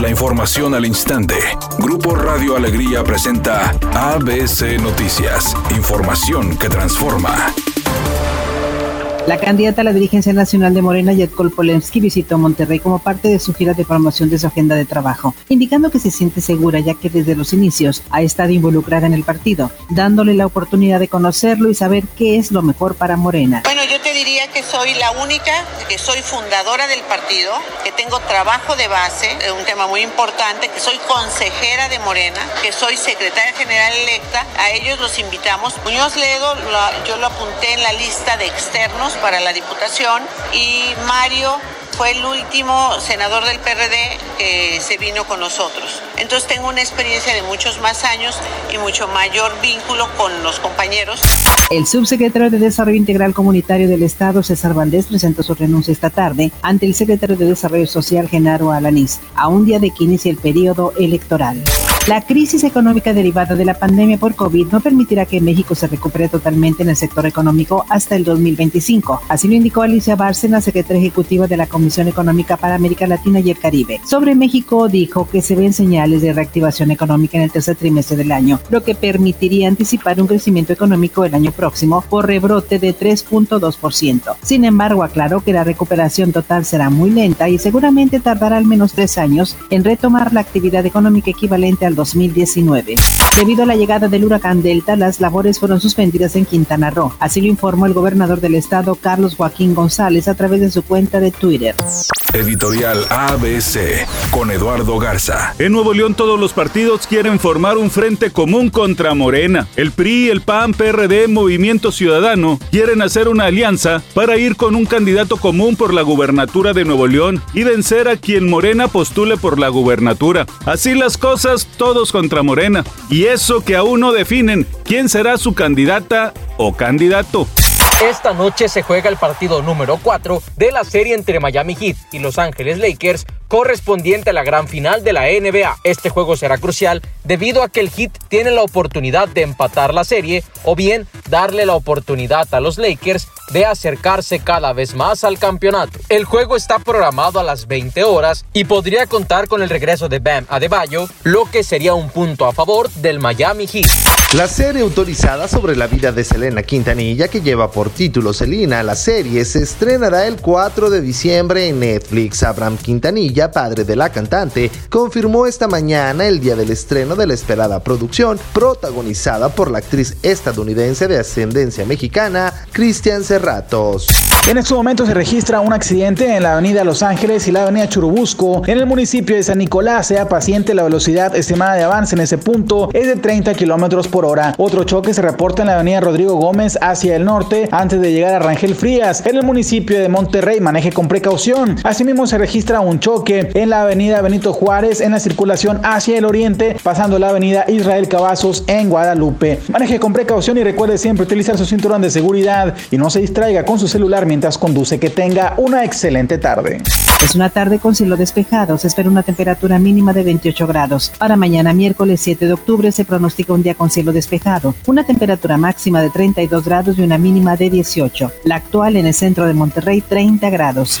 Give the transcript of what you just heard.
La información al instante. Grupo Radio Alegría presenta ABC Noticias. Información que transforma. La candidata a la dirigencia nacional de Morena, Yetkol Polemski, visitó Monterrey como parte de su gira de promoción de su agenda de trabajo, indicando que se siente segura ya que desde los inicios ha estado involucrada en el partido, dándole la oportunidad de conocerlo y saber qué es lo mejor para Morena. Bueno, yo te diría que soy la única, que soy fundadora del partido, que tengo trabajo de base, un tema muy importante, que soy consejera de Morena, que soy secretaria general electa. A ellos los invitamos. Muñoz Ledo, yo lo apunté en la lista de externos para la Diputación y Mario fue el último senador del PRD que se vino con nosotros. Entonces tengo una experiencia de muchos más años y mucho mayor vínculo con los compañeros. El subsecretario de Desarrollo Integral Comunitario del Estado, César Valdés, presentó su renuncia esta tarde ante el secretario de Desarrollo Social, Genaro Alanís, a un día de que inicia el periodo electoral. La crisis económica derivada de la pandemia por COVID no permitirá que México se recupere totalmente en el sector económico hasta el 2025. Así lo indicó Alicia Bárcena, secretaria ejecutiva de la Comisión Económica para América Latina y el Caribe. Sobre México dijo que se ven señales de reactivación económica en el tercer trimestre del año, lo que permitiría anticipar un crecimiento económico el año próximo por rebrote de 3.2%. Sin embargo, aclaró que la recuperación total será muy lenta y seguramente tardará al menos tres años en retomar la actividad económica equivalente al 2019. Debido a la llegada del huracán Delta, las labores fueron suspendidas en Quintana Roo. Así lo informó el gobernador del estado, Carlos Joaquín González, a través de su cuenta de Twitter. Editorial ABC con Eduardo Garza. En Nuevo León todos los partidos quieren formar un frente común contra Morena. El PRI, el PAN, PRD, Movimiento Ciudadano quieren hacer una alianza para ir con un candidato común por la gubernatura de Nuevo León y vencer a quien Morena postule por la gubernatura. Así las cosas, todos contra Morena. Y eso que aún no definen quién será su candidata o candidato. Esta noche se juega el partido número 4 de la serie entre Miami Heat y Los Ángeles Lakers correspondiente a la gran final de la NBA. Este juego será crucial debido a que el Heat tiene la oportunidad de empatar la serie o bien darle la oportunidad a los Lakers de acercarse cada vez más al campeonato. El juego está programado a las 20 horas y podría contar con el regreso de Bam Adebayo, lo que sería un punto a favor del Miami Heat. La serie autorizada sobre la vida de Selena Quintanilla, que lleva por título Selena, la serie se estrenará el 4 de diciembre en Netflix. Abraham Quintanilla, padre de la cantante, confirmó esta mañana el día del estreno de la esperada producción, protagonizada por la actriz estadounidense de ascendencia mexicana, Cristian Serratos. En este momento se registra un accidente en la avenida Los Ángeles y la avenida Churubusco. En el municipio de San Nicolás, sea paciente, la velocidad estimada de avance en ese punto es de 30 kilómetros por hora. Otro choque se reporta en la avenida Rodrigo Gómez hacia el norte antes de llegar a Rangel Frías. En el municipio de Monterrey, maneje con precaución. Asimismo, se registra un en la avenida Benito Juárez en la circulación hacia el oriente, pasando la avenida Israel Cavazos en Guadalupe. Maneje con precaución y recuerde siempre utilizar su cinturón de seguridad y no se distraiga con su celular mientras conduce. Que tenga una excelente tarde. Es una tarde con cielo despejado. Se espera una temperatura mínima de 28 grados. Para mañana miércoles 7 de octubre se pronostica un día con cielo despejado. Una temperatura máxima de 32 grados y una mínima de 18. La actual en el centro de Monterrey 30 grados.